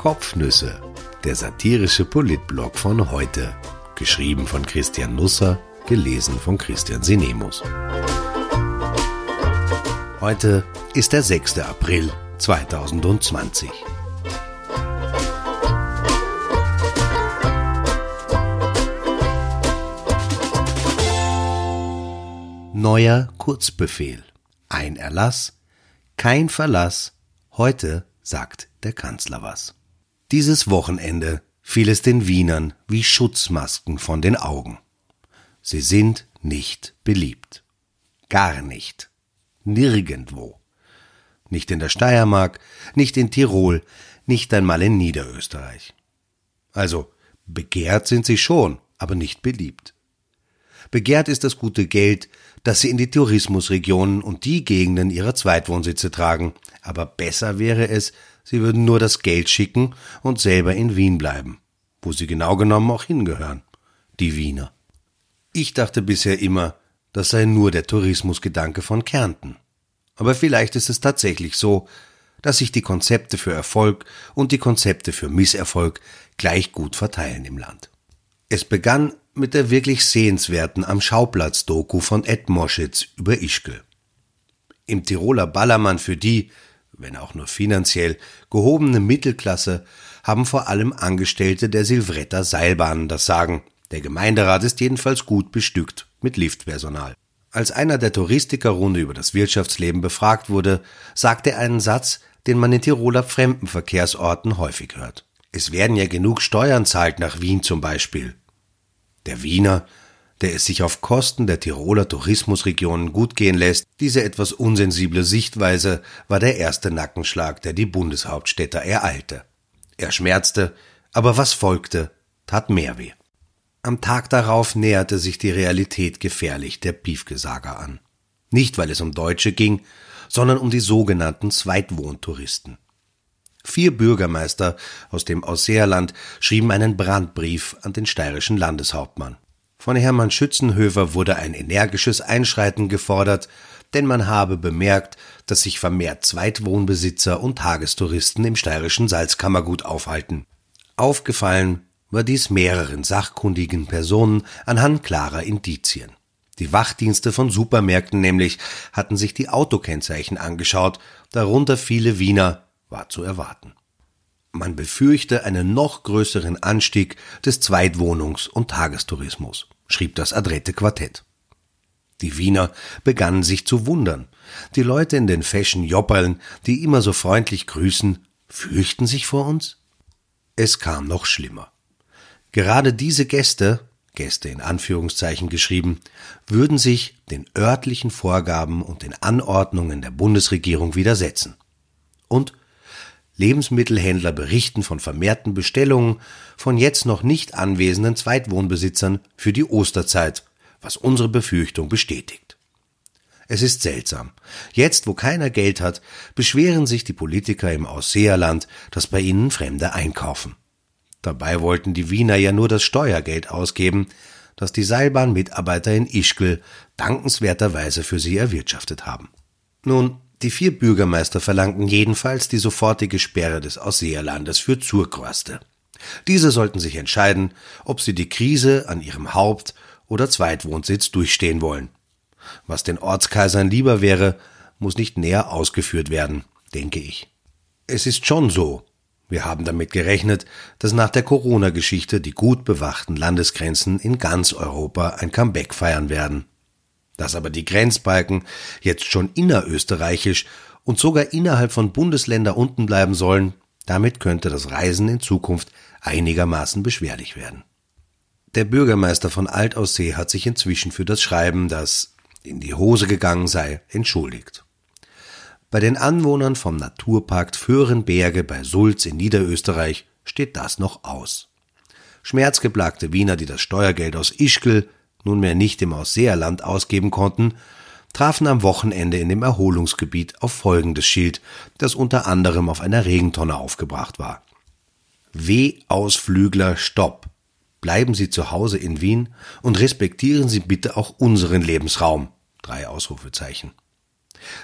Kopfnüsse, der satirische Politblog von heute. Geschrieben von Christian Nusser, gelesen von Christian Sinemus. Heute ist der 6. April 2020. Neuer Kurzbefehl. Ein Erlass, kein Verlass. Heute sagt der Kanzler was. Dieses Wochenende fiel es den Wienern wie Schutzmasken von den Augen. Sie sind nicht beliebt. Gar nicht. Nirgendwo. Nicht in der Steiermark, nicht in Tirol, nicht einmal in Niederösterreich. Also, begehrt sind sie schon, aber nicht beliebt. Begehrt ist das gute Geld, das sie in die Tourismusregionen und die Gegenden ihrer Zweitwohnsitze tragen, aber besser wäre es, sie würden nur das Geld schicken und selber in Wien bleiben, wo sie genau genommen auch hingehören, die Wiener. Ich dachte bisher immer, das sei nur der Tourismusgedanke von Kärnten. Aber vielleicht ist es tatsächlich so, dass sich die Konzepte für Erfolg und die Konzepte für Misserfolg gleich gut verteilen im Land. Es begann mit der wirklich sehenswerten Am Schauplatz-Doku von Ed Moschitz über Ischgl. Im Tiroler Ballermann für die, wenn auch nur finanziell, gehobene Mittelklasse haben vor allem Angestellte der Silvretta Seilbahnen das Sagen. Der Gemeinderat ist jedenfalls gut bestückt mit Liftpersonal. Als einer der Touristikerrunde über das Wirtschaftsleben befragt wurde, sagte er einen Satz, den man in Tiroler Fremdenverkehrsorten häufig hört. Es werden ja genug Steuern zahlt nach Wien zum Beispiel. Der Wiener, der es sich auf Kosten der Tiroler Tourismusregionen gut gehen lässt, diese etwas unsensible Sichtweise war der erste Nackenschlag, der die Bundeshauptstädter ereilte. Er schmerzte, aber was folgte, tat mehr weh. Am Tag darauf näherte sich die Realität gefährlich der Piefgesager an. Nicht, weil es um Deutsche ging, sondern um die sogenannten Zweitwohntouristen. Vier Bürgermeister aus dem Ausseerland schrieben einen Brandbrief an den steirischen Landeshauptmann. Von Hermann Schützenhöfer wurde ein energisches Einschreiten gefordert, denn man habe bemerkt, dass sich vermehrt Zweitwohnbesitzer und Tagestouristen im steirischen Salzkammergut aufhalten. Aufgefallen war dies mehreren sachkundigen Personen anhand klarer Indizien. Die Wachdienste von Supermärkten nämlich hatten sich die Autokennzeichen angeschaut, darunter viele Wiener, war zu erwarten. Man befürchte einen noch größeren Anstieg des Zweitwohnungs- und Tagestourismus, schrieb das adrette Quartett. Die Wiener begannen sich zu wundern. Die Leute in den Fashion Jopperln, die immer so freundlich grüßen, fürchten sich vor uns? Es kam noch schlimmer. Gerade diese Gäste, Gäste in Anführungszeichen geschrieben, würden sich den örtlichen Vorgaben und den Anordnungen der Bundesregierung widersetzen. Und Lebensmittelhändler berichten von vermehrten Bestellungen von jetzt noch nicht anwesenden Zweitwohnbesitzern für die Osterzeit, was unsere Befürchtung bestätigt. Es ist seltsam. Jetzt, wo keiner Geld hat, beschweren sich die Politiker im Ausseerland, dass bei ihnen Fremde einkaufen. Dabei wollten die Wiener ja nur das Steuergeld ausgeben, das die Seilbahnmitarbeiter in Ischgl dankenswerterweise für sie erwirtschaftet haben. Nun, die vier Bürgermeister verlangten jedenfalls die sofortige Sperre des Ausseerlandes für Zurquaste. Diese sollten sich entscheiden, ob sie die Krise an ihrem Haupt- oder Zweitwohnsitz durchstehen wollen. Was den Ortskaisern lieber wäre, muss nicht näher ausgeführt werden, denke ich. Es ist schon so. Wir haben damit gerechnet, dass nach der Corona-Geschichte die gut bewachten Landesgrenzen in ganz Europa ein Comeback feiern werden. Dass aber die Grenzbalken jetzt schon innerösterreichisch und sogar innerhalb von Bundesländer unten bleiben sollen, damit könnte das Reisen in Zukunft einigermaßen beschwerlich werden. Der Bürgermeister von Altaussee hat sich inzwischen für das Schreiben, das in die Hose gegangen sei, entschuldigt. Bei den Anwohnern vom Naturpark Föhrenberge bei Sulz in Niederösterreich steht das noch aus. Schmerzgeplagte Wiener, die das Steuergeld aus Ischgl nunmehr nicht im Ausseerland ausgeben konnten, trafen am Wochenende in dem Erholungsgebiet auf folgendes Schild, das unter anderem auf einer Regentonne aufgebracht war. W-Ausflügler Stopp. Bleiben Sie zu Hause in Wien und respektieren Sie bitte auch unseren Lebensraum. Drei Ausrufezeichen.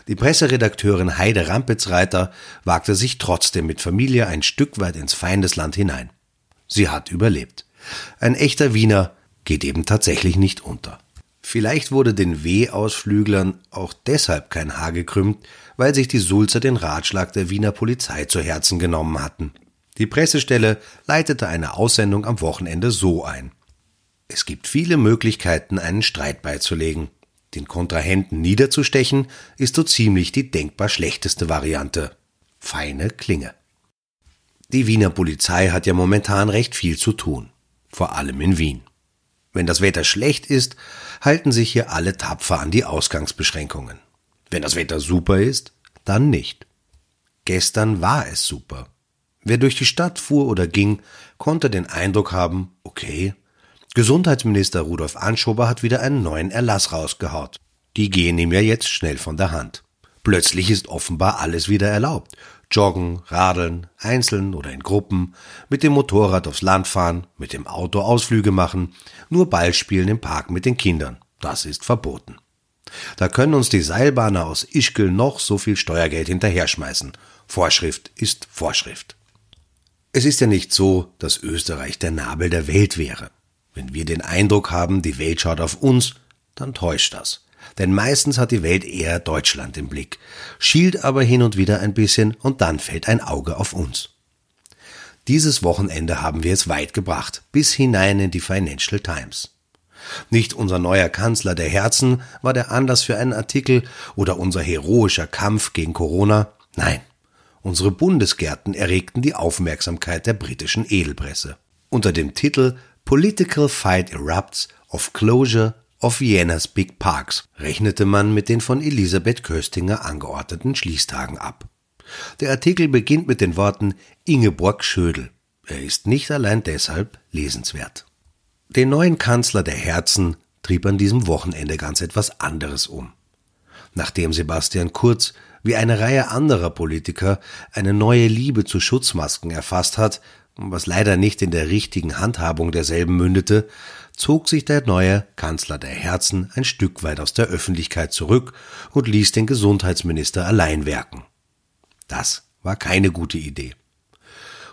Die Presseredakteurin Heide Rampitzreiter wagte sich trotzdem mit Familie ein Stück weit ins Feindesland hinein. Sie hat überlebt. Ein echter Wiener geht eben tatsächlich nicht unter. Vielleicht wurde den W-Ausflüglern auch deshalb kein Haar gekrümmt, weil sich die Sulzer den Ratschlag der Wiener Polizei zu Herzen genommen hatten. Die Pressestelle leitete eine Aussendung am Wochenende so ein. Es gibt viele Möglichkeiten, einen Streit beizulegen. Den Kontrahenten niederzustechen ist so ziemlich die denkbar schlechteste Variante. Feine Klinge. Die Wiener Polizei hat ja momentan recht viel zu tun. Vor allem in Wien. Wenn das Wetter schlecht ist, halten sich hier alle tapfer an die Ausgangsbeschränkungen. Wenn das Wetter super ist, dann nicht. Gestern war es super. Wer durch die Stadt fuhr oder ging, konnte den Eindruck haben, okay, Gesundheitsminister Rudolf Anschober hat wieder einen neuen Erlass rausgehaut. Die gehen ihm ja jetzt schnell von der Hand. Plötzlich ist offenbar alles wieder erlaubt. Joggen, radeln, einzeln oder in Gruppen, mit dem Motorrad aufs Land fahren, mit dem Auto Ausflüge machen, nur Ball spielen im Park mit den Kindern. Das ist verboten. Da können uns die Seilbahner aus Ischgl noch so viel Steuergeld hinterher schmeißen. Vorschrift ist Vorschrift. Es ist ja nicht so, dass Österreich der Nabel der Welt wäre. Wenn wir den Eindruck haben, die Welt schaut auf uns, dann täuscht das. Denn meistens hat die Welt eher Deutschland im Blick, schielt aber hin und wieder ein bisschen und dann fällt ein Auge auf uns. Dieses Wochenende haben wir es weit gebracht, bis hinein in die Financial Times. Nicht unser neuer Kanzler der Herzen war der Anlass für einen Artikel oder unser heroischer Kampf gegen Corona. Nein, unsere Bundesgärten erregten die Aufmerksamkeit der britischen Edelpresse. Unter dem Titel Political Fight Erupts of Closure of Viennas Big Parks rechnete man mit den von Elisabeth Köstinger angeordneten Schließtagen ab. Der Artikel beginnt mit den Worten Ingeborg Schödel. Er ist nicht allein deshalb lesenswert. Den neuen Kanzler der Herzen trieb an diesem Wochenende ganz etwas anderes um. Nachdem Sebastian Kurz wie eine Reihe anderer Politiker eine neue Liebe zu Schutzmasken erfasst hat, was leider nicht in der richtigen Handhabung derselben mündete, zog sich der neue Kanzler der Herzen ein Stück weit aus der Öffentlichkeit zurück und ließ den Gesundheitsminister allein werken. Das war keine gute Idee.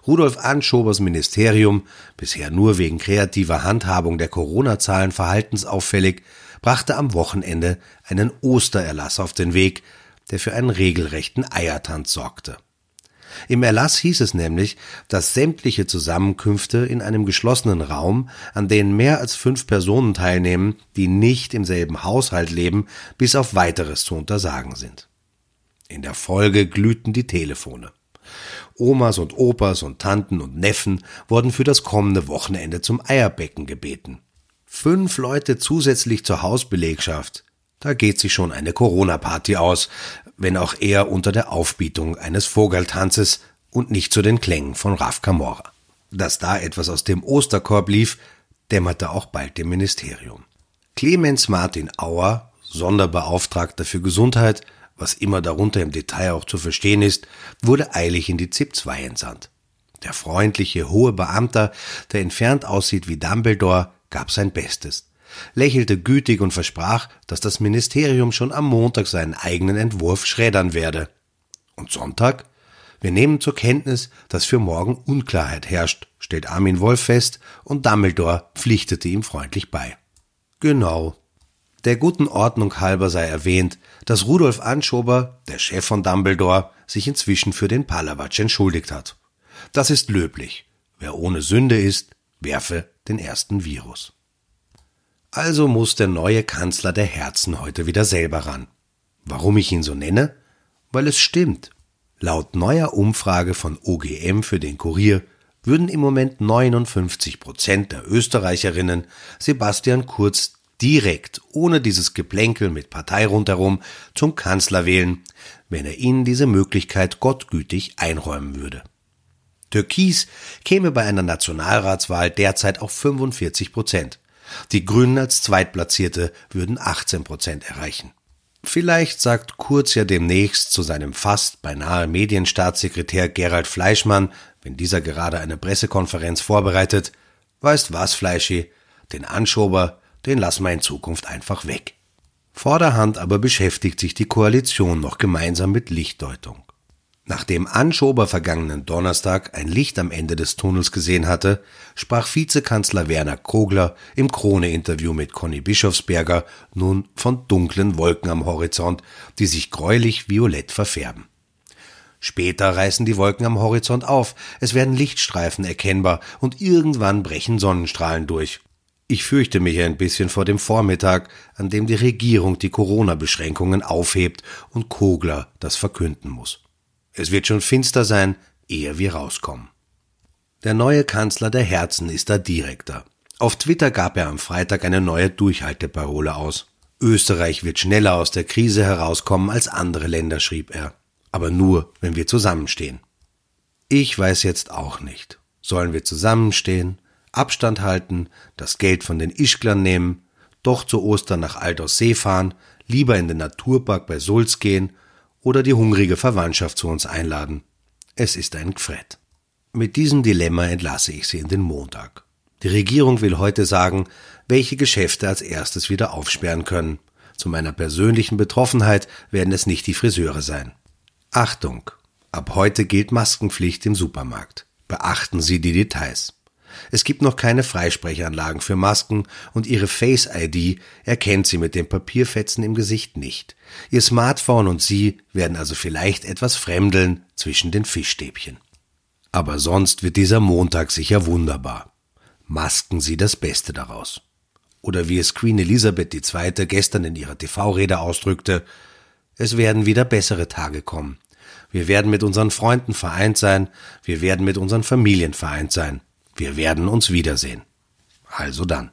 Rudolf Anschobers Ministerium, bisher nur wegen kreativer Handhabung der Corona-Zahlen verhaltensauffällig, brachte am Wochenende einen Ostererlass auf den Weg, der für einen regelrechten Eiertanz sorgte. Im Erlass hieß es nämlich, dass sämtliche Zusammenkünfte in einem geschlossenen Raum, an denen mehr als fünf Personen teilnehmen, die nicht im selben Haushalt leben, bis auf weiteres zu untersagen sind. In der Folge glühten die Telefone. Omas und Opas und Tanten und Neffen wurden für das kommende Wochenende zum Eierbecken gebeten. Fünf Leute zusätzlich zur Hausbelegschaft. Da geht sich schon eine Corona-Party aus, wenn auch eher unter der Aufbietung eines Vogeltanzes und nicht zu den Klängen von Raf Camora. Dass da etwas aus dem Osterkorb lief, dämmerte auch bald dem Ministerium. Clemens Martin Auer, Sonderbeauftragter für Gesundheit, was immer darunter im Detail auch zu verstehen ist, wurde eilig in die ZIP 2 entsandt. Der freundliche, hohe Beamter, der entfernt aussieht wie Dumbledore, gab sein Bestes, lächelte gütig und versprach, dass das Ministerium schon am Montag seinen eigenen Entwurf schreddern werde. Und Sonntag? Wir nehmen zur Kenntnis, dass für morgen Unklarheit herrscht, stellt Armin Wolf fest, und Dumbledore pflichtete ihm freundlich bei. Genau, der guten Ordnung halber sei erwähnt, dass Rudolf Anschober, der Chef von Dumbledore, sich inzwischen für den Palawatsch entschuldigt hat. Das ist löblich. Wer ohne Sünde ist, werfe den ersten Virus. Also muss der neue Kanzler der Herzen heute wieder selber ran. Warum ich ihn so nenne? Weil es stimmt. Laut neuer Umfrage von OGM für den Kurier würden im Moment 59 Prozent der Österreicherinnen Sebastian Kurz direkt, ohne dieses Geplänkel mit Partei rundherum, zum Kanzler wählen, wenn er ihnen diese Möglichkeit gottgütig einräumen würde. Türkis käme bei einer Nationalratswahl derzeit auf 45 Prozent. Die Grünen als Zweitplatzierte würden 18 Prozent erreichen. Vielleicht sagt Kurz ja demnächst zu seinem fast beinahe Medienstaatssekretär Gerald Fleischmann, wenn dieser gerade eine Pressekonferenz vorbereitet, weißt was, Fleischi, den Anschober den lassen wir in Zukunft einfach weg. Vorderhand aber beschäftigt sich die Koalition noch gemeinsam mit Lichtdeutung. Nachdem Anschober vergangenen Donnerstag ein Licht am Ende des Tunnels gesehen hatte, sprach Vizekanzler Werner Kogler im Krone-Interview mit Conny Bischofsberger nun von dunklen Wolken am Horizont, die sich gräulich violett verfärben. Später reißen die Wolken am Horizont auf, es werden Lichtstreifen erkennbar und irgendwann brechen Sonnenstrahlen durch. Ich fürchte mich ein bisschen vor dem Vormittag, an dem die Regierung die Corona-Beschränkungen aufhebt und Kogler das verkünden muss. Es wird schon finster sein, ehe wir rauskommen. Der neue Kanzler der Herzen ist da direkter. Auf Twitter gab er am Freitag eine neue Durchhalteparole aus. Österreich wird schneller aus der Krise herauskommen als andere Länder, schrieb er. Aber nur, wenn wir zusammenstehen. Ich weiß jetzt auch nicht. Sollen wir zusammenstehen, Abstand halten, das Geld von den Ischglern nehmen, doch zu Ostern nach See fahren, lieber in den Naturpark bei Sulz gehen oder die hungrige Verwandtschaft zu uns einladen. Es ist ein Gfred. Mit diesem Dilemma entlasse ich Sie in den Montag. Die Regierung will heute sagen, welche Geschäfte als erstes wieder aufsperren können. Zu meiner persönlichen Betroffenheit werden es nicht die Friseure sein. Achtung! Ab heute gilt Maskenpflicht im Supermarkt. Beachten Sie die Details. Es gibt noch keine Freisprechanlagen für Masken und Ihre Face ID erkennt sie mit den Papierfetzen im Gesicht nicht. Ihr Smartphone und Sie werden also vielleicht etwas fremdeln zwischen den Fischstäbchen. Aber sonst wird dieser Montag sicher wunderbar. Masken Sie das Beste daraus. Oder wie es Queen Elisabeth II. gestern in ihrer TV-Rede ausdrückte, es werden wieder bessere Tage kommen. Wir werden mit unseren Freunden vereint sein, wir werden mit unseren Familien vereint sein. Wir werden uns wiedersehen. Also dann.